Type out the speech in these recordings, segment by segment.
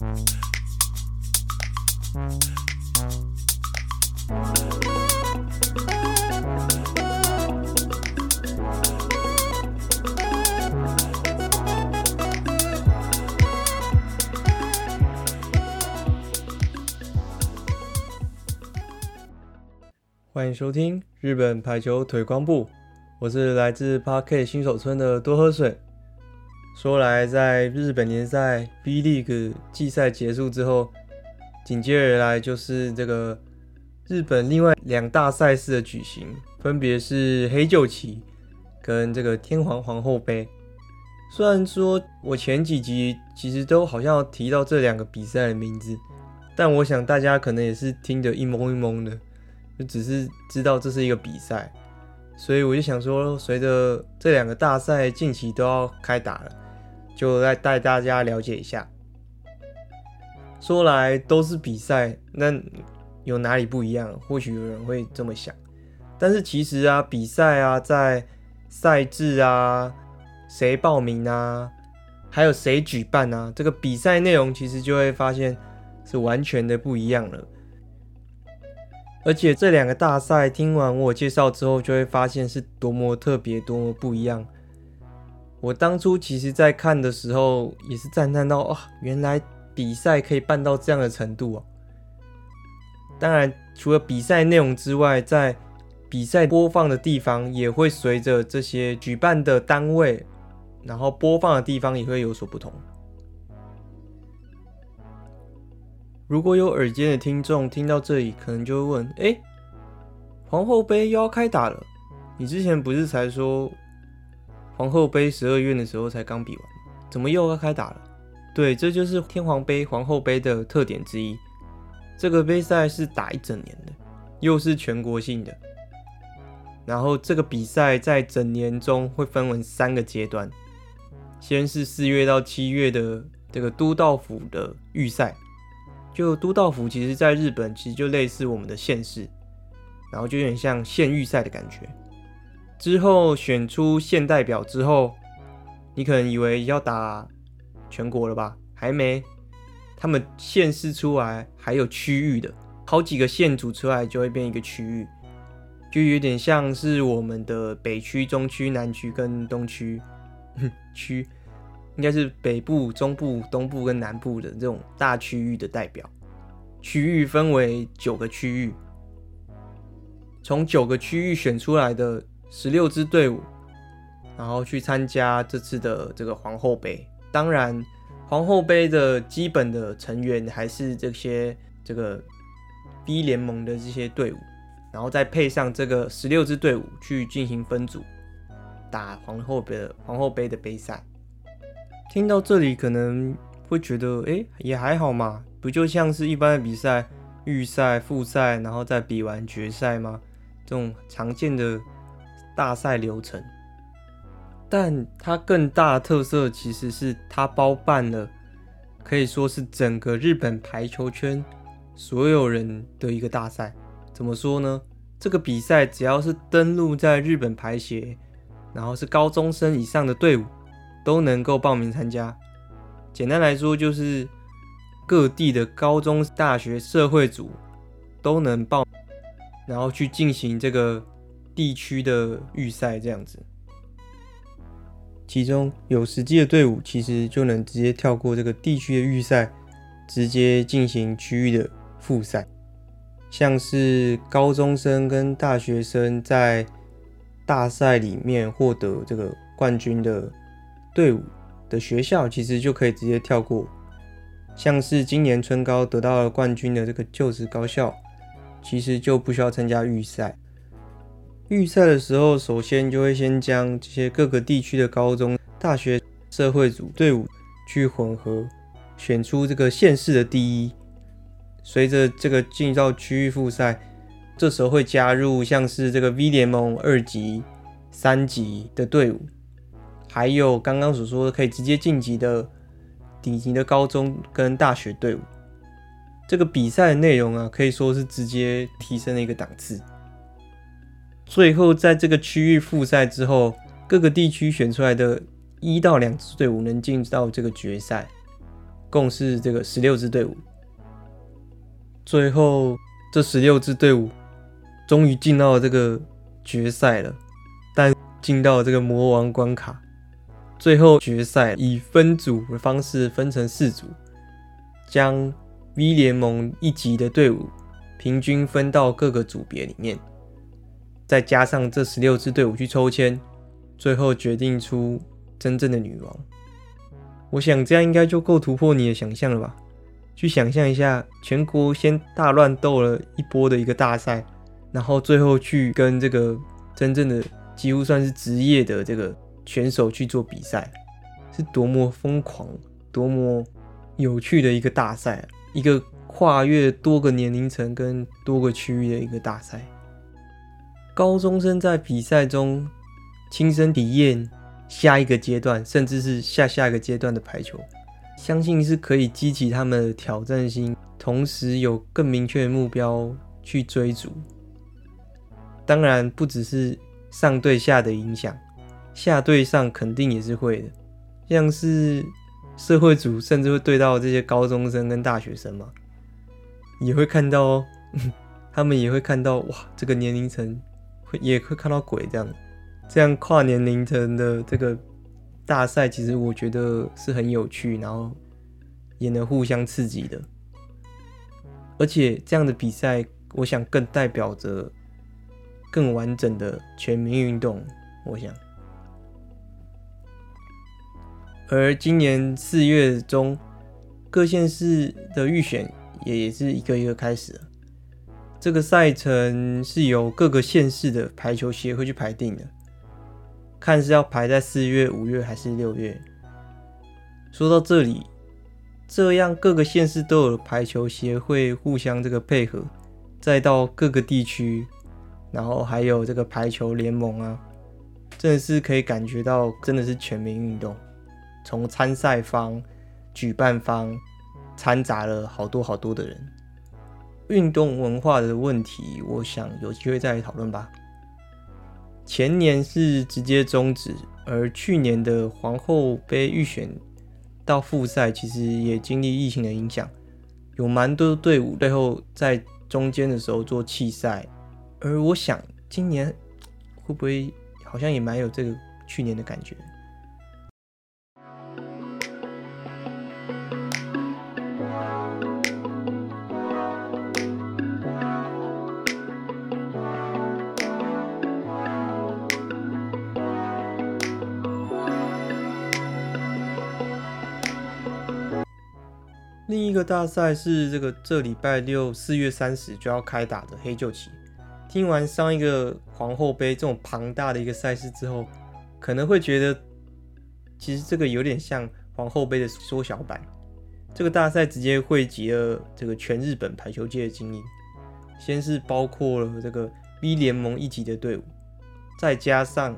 欢迎收听日本排球腿光部，我是来自 Park 新手村的多喝水。说来，在日本联赛 V League 季赛结束之后，紧接而来就是这个日本另外两大赛事的举行，分别是黑黝旗跟这个天皇皇后杯。虽然说我前几集其实都好像提到这两个比赛的名字，但我想大家可能也是听得一懵一懵的。就只是知道这是一个比赛，所以我就想说，随着这两个大赛近期都要开打了，就来带大家了解一下。说来都是比赛，那有哪里不一样？或许有人会这么想，但是其实啊，比赛啊，在赛制啊、谁报名啊，还有谁举办啊，这个比赛内容其实就会发现是完全的不一样了。而且这两个大赛听完我介绍之后，就会发现是多么特别、多么不一样。我当初其实在看的时候，也是赞叹到：啊，原来比赛可以办到这样的程度啊！当然，除了比赛内容之外，在比赛播放的地方也会随着这些举办的单位，然后播放的地方也会有所不同。如果有耳尖的听众听到这里，可能就会问：哎，皇后杯又要开打了？你之前不是才说皇后杯十二月的时候才刚比完，怎么又要开打了？对，这就是天皇杯、皇后杯的特点之一。这个杯赛是打一整年的，又是全国性的。然后这个比赛在整年中会分为三个阶段，先是四月到七月的这个都道府的预赛。就都道府，其实在日本其实就类似我们的县市，然后就有点像县预赛的感觉。之后选出县代表之后，你可能以为要打全国了吧？还没，他们县市出来还有区域的，好几个县组出来就会变一个区域，就有点像是我们的北区、中区、南区跟东区区。应该是北部、中部、东部跟南部的这种大区域的代表，区域分为九个区域，从九个区域选出来的十六支队伍，然后去参加这次的这个皇后杯。当然，皇后杯的基本的成员还是这些这个 B 联盟的这些队伍，然后再配上这个十六支队伍去进行分组打皇后杯的皇后杯的杯赛。听到这里可能会觉得，哎，也还好嘛，不就像是一般的比赛，预赛、复赛，然后再比完决赛吗？这种常见的大赛流程。但它更大的特色其实是它包办了，可以说是整个日本排球圈所有人的一个大赛。怎么说呢？这个比赛只要是登录在日本排协，然后是高中生以上的队伍。都能够报名参加。简单来说，就是各地的高中、大学、社会组都能报，然后去进行这个地区的预赛，这样子。其中有实际的队伍，其实就能直接跳过这个地区的预赛，直接进行区域的复赛。像是高中生跟大学生在大赛里面获得这个冠军的。队伍的学校其实就可以直接跳过，像是今年春高得到了冠军的这个就职高校，其实就不需要参加预赛。预赛的时候，首先就会先将这些各个地区的高中、大学、社会组队伍去混合，选出这个县市的第一。随着这个进到区域复赛，这时候会加入像是这个 V 联盟二级、三级的队伍。还有刚刚所说的可以直接晋级的顶级的高中跟大学队伍，这个比赛的内容啊，可以说是直接提升了一个档次。最后在这个区域复赛之后，各个地区选出来的一到两支队伍能进到这个决赛。共是这个十六支队伍。最后这十六支队伍终于进到了这个决赛了，但进到这个魔王关卡。最后决赛以分组的方式分成四组，将 V 联盟一级的队伍平均分到各个组别里面，再加上这十六支队伍去抽签，最后决定出真正的女王。我想这样应该就够突破你的想象了吧？去想象一下，全国先大乱斗了一波的一个大赛，然后最后去跟这个真正的几乎算是职业的这个。选手去做比赛，是多么疯狂、多么有趣的一个大赛，一个跨越多个年龄层跟多个区域的一个大赛。高中生在比赛中亲身体验下一个阶段，甚至是下下一个阶段的排球，相信是可以激起他们的挑战心，同时有更明确的目标去追逐。当然，不只是上对下的影响。下对上肯定也是会的，像是社会组甚至会对到这些高中生跟大学生嘛，也会看到哦，他们也会看到哇，这个年龄层会也会看到鬼这样，这样跨年龄层的这个大赛，其实我觉得是很有趣，然后也能互相刺激的，而且这样的比赛，我想更代表着更完整的全民运动，我想。而今年四月中，各县市的预选也也是一个一个开始。这个赛程是由各个县市的排球协会去排定的，看是要排在四月、五月还是六月。说到这里，这样各个县市都有排球协会互相这个配合，再到各个地区，然后还有这个排球联盟啊，真的是可以感觉到，真的是全民运动。从参赛方、举办方掺杂了好多好多的人，运动文化的问题，我想有机会再讨论吧。前年是直接终止，而去年的皇后杯预选到复赛，其实也经历疫情的影响，有蛮多队伍最后在中间的时候做弃赛，而我想今年会不会好像也蛮有这个去年的感觉。一个大赛是这个这礼拜六四月三十就要开打的黑旧旗。听完上一个皇后杯这种庞大的一个赛事之后，可能会觉得其实这个有点像皇后杯的缩小版。这个大赛直接汇集了这个全日本排球界的精英，先是包括了这个 V 联盟一级的队伍，再加上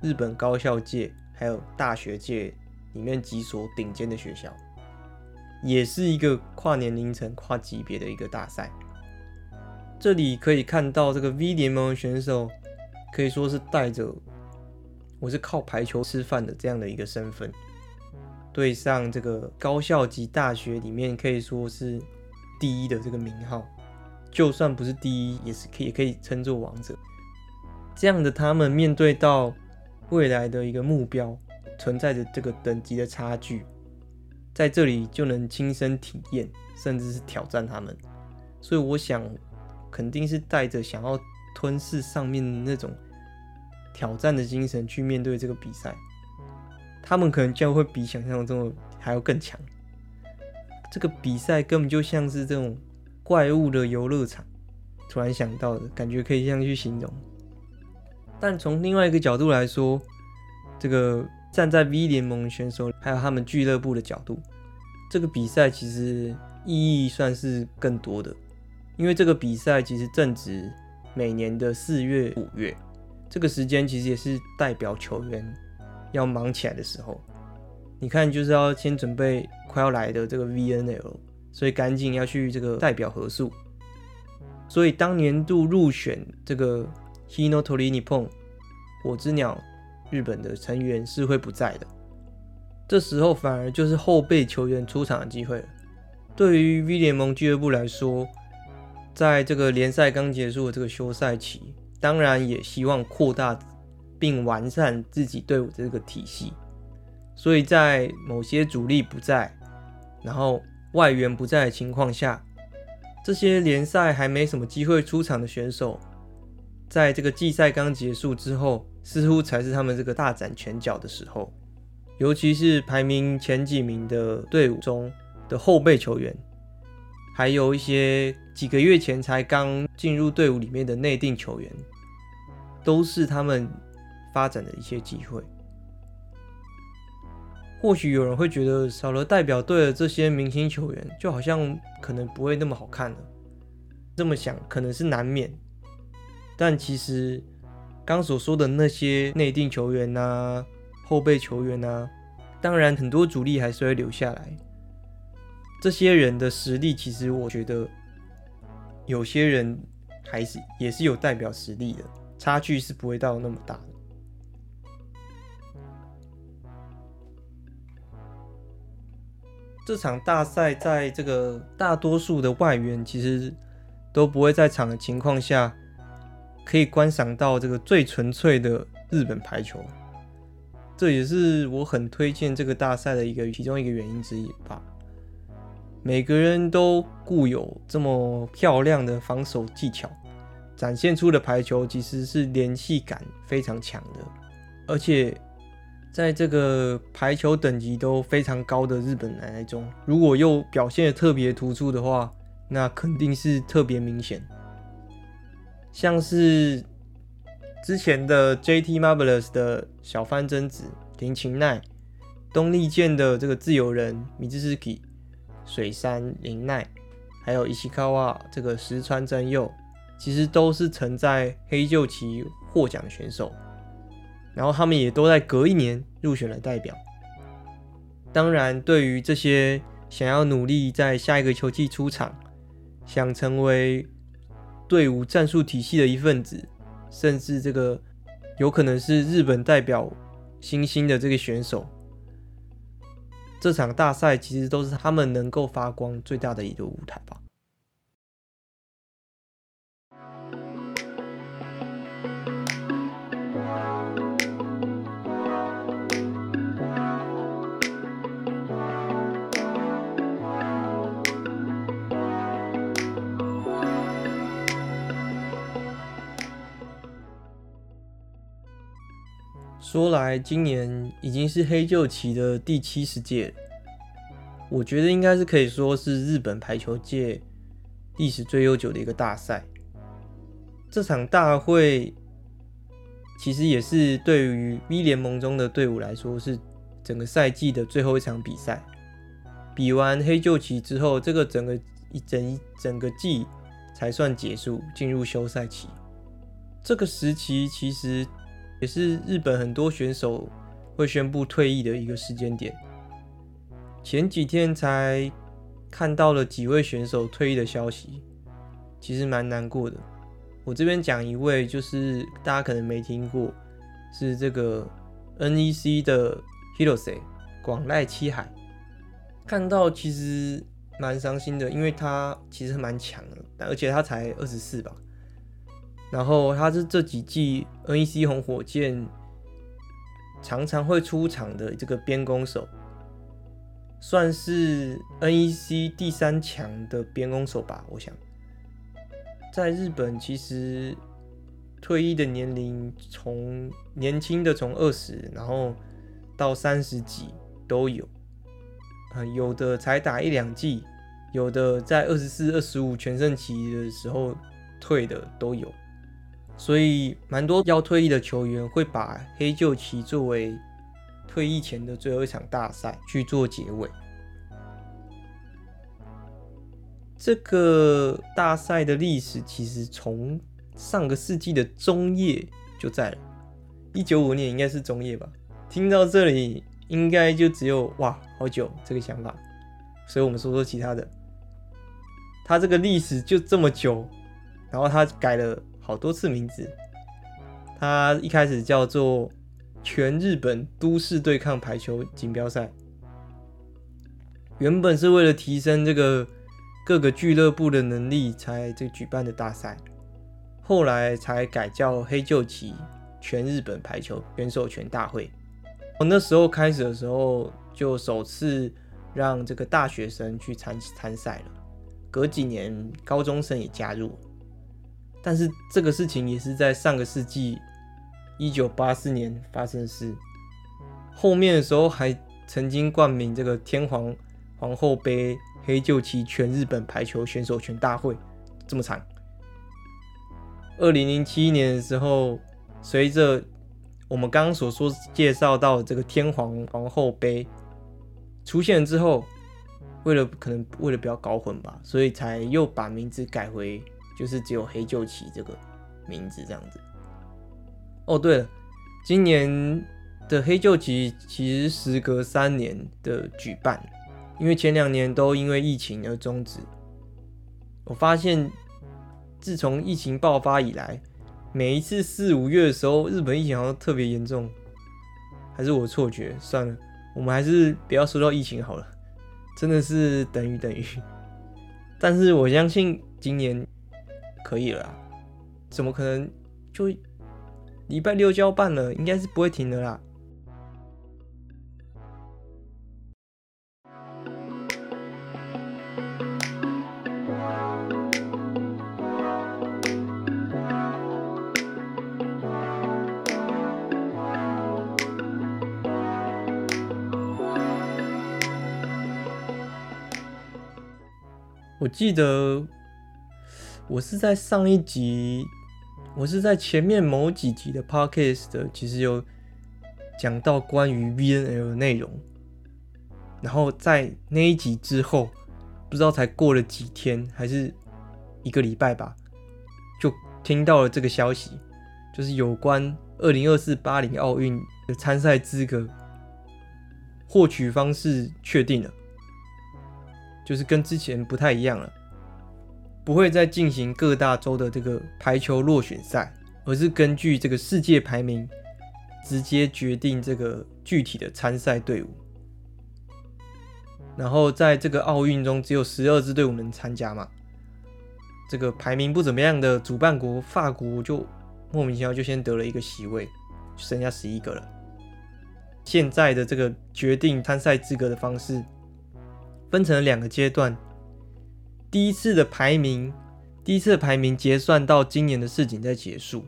日本高校界还有大学界里面几所顶尖的学校。也是一个跨年龄层、跨级别的一个大赛。这里可以看到，这个 V 联盟选手可以说是带着“我是靠排球吃饭的”这样的一个身份，对上这个高校级大学里面可以说是第一的这个名号，就算不是第一，也是可以也可以称作王者。这样的他们面对到未来的一个目标，存在着这个等级的差距。在这里就能亲身体验，甚至是挑战他们，所以我想肯定是带着想要吞噬上面那种挑战的精神去面对这个比赛。他们可能将会比想象中的还要更强。这个比赛根本就像是这种怪物的游乐场，突然想到的感觉可以这样去形容。但从另外一个角度来说，这个。站在 V 联盟选手还有他们俱乐部的角度，这个比赛其实意义算是更多的，因为这个比赛其实正值每年的四月、五月，这个时间其实也是代表球员要忙起来的时候。你看，就是要先准备快要来的这个 VNL，所以赶紧要去这个代表合宿。所以当年度入选这个 Hino Torini PON 火之鸟。日本的成员是会不在的，这时候反而就是后备球员出场的机会了。对于 V 联盟俱乐部来说，在这个联赛刚结束的这个休赛期，当然也希望扩大并完善自己队伍的这个体系。所以在某些主力不在，然后外援不在的情况下，这些联赛还没什么机会出场的选手，在这个季赛刚结束之后，似乎才是他们这个大展拳脚的时候。尤其是排名前几名的队伍中的后备球员，还有一些几个月前才刚进入队伍里面的内定球员，都是他们发展的一些机会。或许有人会觉得少了代表队的这些明星球员，就好像可能不会那么好看了。这么想可能是难免，但其实刚所说的那些内定球员呐、后备球员呐，当然很多主力还是会留下来。这些人的实力，其实我觉得有些人还是也是有代表实力的，差距是不会到那么大的。这场大赛在这个大多数的外援其实都不会在场的情况下，可以观赏到这个最纯粹的日本排球。这也是我很推荐这个大赛的一个其中一个原因之一吧。每个人都固有这么漂亮的防守技巧，展现出的排球其实是联系感非常强的，而且。在这个排球等级都非常高的日本男孩中，如果又表现得特别突出的话，那肯定是特别明显。像是之前的 JT Marvelous 的小幡真子、林琴奈，东丽健的这个自由人米兹斯基、水山林奈，还有伊西卡瓦这个石川真佑，其实都是曾在黑黝期获奖选手。然后他们也都在隔一年入选了代表。当然，对于这些想要努力在下一个球季出场，想成为队伍战术体系的一份子，甚至这个有可能是日本代表新星的这个选手，这场大赛其实都是他们能够发光最大的一个舞台吧。说来，今年已经是黑旧旗的第七十届，我觉得应该是可以说是日本排球界历史最悠久的一个大赛。这场大会其实也是对于 V 联盟中的队伍来说，是整个赛季的最后一场比赛。比完黑旧旗之后，这个整个一整一整个季才算结束，进入休赛期。这个时期其实。也是日本很多选手会宣布退役的一个时间点。前几天才看到了几位选手退役的消息，其实蛮难过的。我这边讲一位，就是大家可能没听过，是这个 NEC 的 Hirose 广濑七海。看到其实蛮伤心的，因为他其实蛮强的，而且他才二十四吧。然后他是这几季 NEC 红火箭常常会出场的这个边攻手，算是 NEC 第三强的边攻手吧。我想，在日本其实退役的年龄从年轻的从二十，然后到三十几都有，嗯有的才打一两季，有的在二十四、二十五全盛期的时候退的都有。所以，蛮多要退役的球员会把黑黝期作为退役前的最后一场大赛去做结尾。这个大赛的历史其实从上个世纪的中叶就在了，一九五五年应该是中叶吧。听到这里，应该就只有哇，好久这个想法。所以我们说说其他的，他这个历史就这么久，然后他改了。好多次名字，它一开始叫做全日本都市对抗排球锦标赛，原本是为了提升这个各个俱乐部的能力才这举办的大赛，后来才改叫黑旧旗全日本排球选手权大会。从那时候开始的时候，就首次让这个大学生去参参赛了。隔几年，高中生也加入。但是这个事情也是在上个世纪一九八四年发生的事。后面的时候还曾经冠名这个天皇皇后杯黑旧旗全日本排球选手权大会，这么长。二零零七年的时候，随着我们刚刚所说介绍到的这个天皇皇后杯出现之后，为了可能为了不要搞混吧，所以才又把名字改回就是只有黑旧旗这个名字这样子。哦，对了，今年的黑旧旗其实时隔三年的举办，因为前两年都因为疫情而终止。我发现自从疫情爆发以来，每一次四五月的时候，日本疫情好像特别严重，还是我错觉？算了，我们还是不要说到疫情好了，真的是等于等于。但是我相信今年可以了，怎么可能就礼拜六就要办了？应该是不会停的啦。我记得我是在上一集，我是在前面某几集的 podcast 的，其实有讲到关于 VNL 的内容。然后在那一集之后，不知道才过了几天，还是一个礼拜吧，就听到了这个消息，就是有关二零二四巴黎奥运的参赛资格获取方式确定了。就是跟之前不太一样了，不会再进行各大洲的这个排球落选赛，而是根据这个世界排名直接决定这个具体的参赛队伍。然后在这个奥运中，只有十二支队伍能参加嘛。这个排名不怎么样的主办国法国就莫名其妙就先得了一个席位，就剩下十一个了。现在的这个决定参赛资格的方式。分成了两个阶段，第一次的排名，第一次的排名结算到今年的世锦赛结束，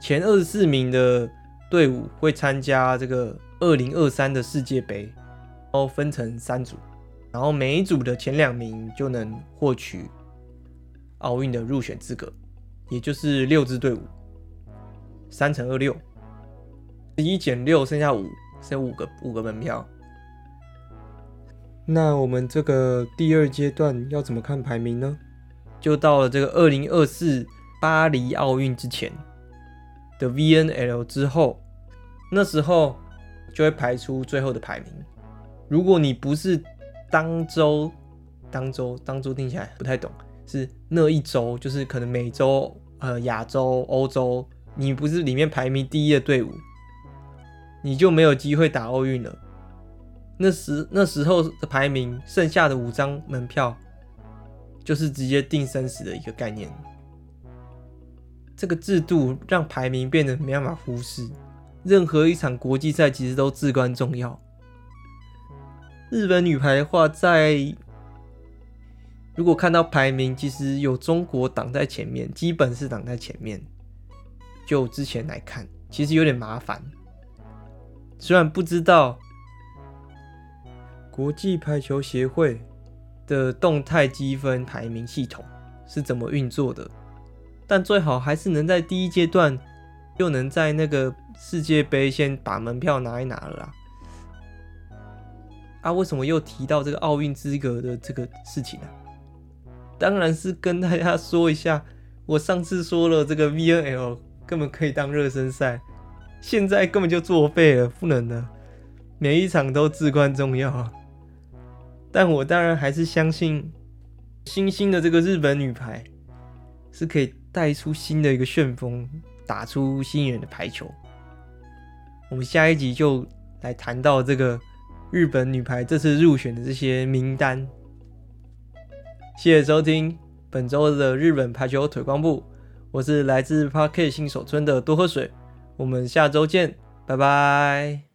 前二十四名的队伍会参加这个二零二三的世界杯，然后分成三组，然后每一组的前两名就能获取奥运的入选资格，也就是六支队伍，三乘二六，十一减六剩下五，剩五个五个门票。那我们这个第二阶段要怎么看排名呢？就到了这个二零二四巴黎奥运之前的 VNL 之后，那时候就会排出最后的排名。如果你不是当周、当周、当周听起来不太懂，是那一周，就是可能美洲、呃亚洲、欧洲，你不是里面排名第一的队伍，你就没有机会打奥运了。那时那时候的排名，剩下的五张门票就是直接定生死的一个概念。这个制度让排名变得没办法忽视，任何一场国际赛其实都至关重要。日本女排的话，在如果看到排名，其实有中国挡在前面，基本是挡在前面。就之前来看，其实有点麻烦。虽然不知道。国际排球协会的动态积分排名系统是怎么运作的？但最好还是能在第一阶段，又能在那个世界杯先把门票拿一拿了啦。啊，为什么又提到这个奥运资格的这个事情呢？当然是跟大家说一下，我上次说了，这个 VNL 根本可以当热身赛，现在根本就作废了，不能的，每一场都至关重要。但我当然还是相信，新兴的这个日本女排是可以带出新的一个旋风，打出新人的排球。我们下一集就来谈到这个日本女排这次入选的这些名单。谢谢收听本周的日本排球腿光部，我是来自 Park 新手村的多喝水，我们下周见，拜拜。